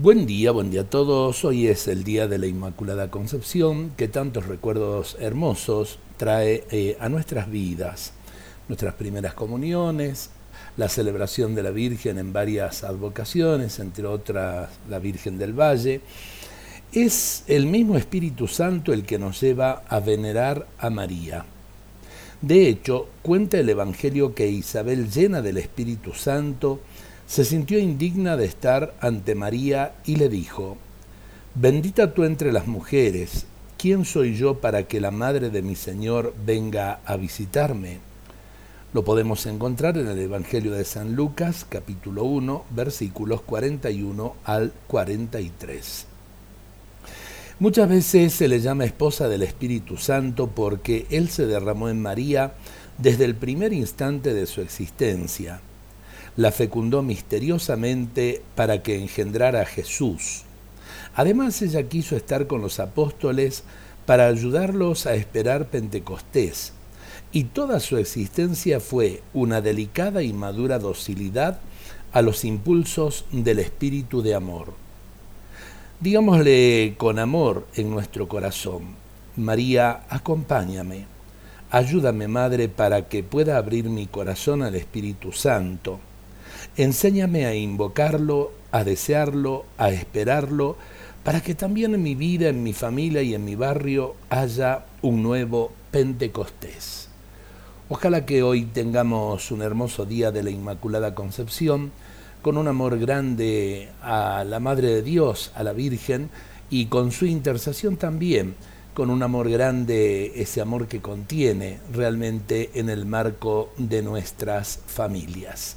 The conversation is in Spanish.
Buen día, buen día a todos. Hoy es el día de la Inmaculada Concepción, que tantos recuerdos hermosos trae eh, a nuestras vidas. Nuestras primeras comuniones, la celebración de la Virgen en varias advocaciones, entre otras la Virgen del Valle. Es el mismo Espíritu Santo el que nos lleva a venerar a María. De hecho, cuenta el Evangelio que Isabel, llena del Espíritu Santo, se sintió indigna de estar ante María y le dijo, Bendita tú entre las mujeres, ¿quién soy yo para que la madre de mi Señor venga a visitarme? Lo podemos encontrar en el Evangelio de San Lucas, capítulo 1, versículos 41 al 43. Muchas veces se le llama esposa del Espíritu Santo porque Él se derramó en María desde el primer instante de su existencia la fecundó misteriosamente para que engendrara a Jesús. Además ella quiso estar con los apóstoles para ayudarlos a esperar Pentecostés, y toda su existencia fue una delicada y madura docilidad a los impulsos del espíritu de amor. Digámosle con amor en nuestro corazón, María, acompáñame, ayúdame Madre para que pueda abrir mi corazón al Espíritu Santo Enséñame a invocarlo, a desearlo, a esperarlo, para que también en mi vida, en mi familia y en mi barrio haya un nuevo Pentecostés. Ojalá que hoy tengamos un hermoso día de la Inmaculada Concepción, con un amor grande a la Madre de Dios, a la Virgen, y con su intercesión también, con un amor grande, ese amor que contiene realmente en el marco de nuestras familias.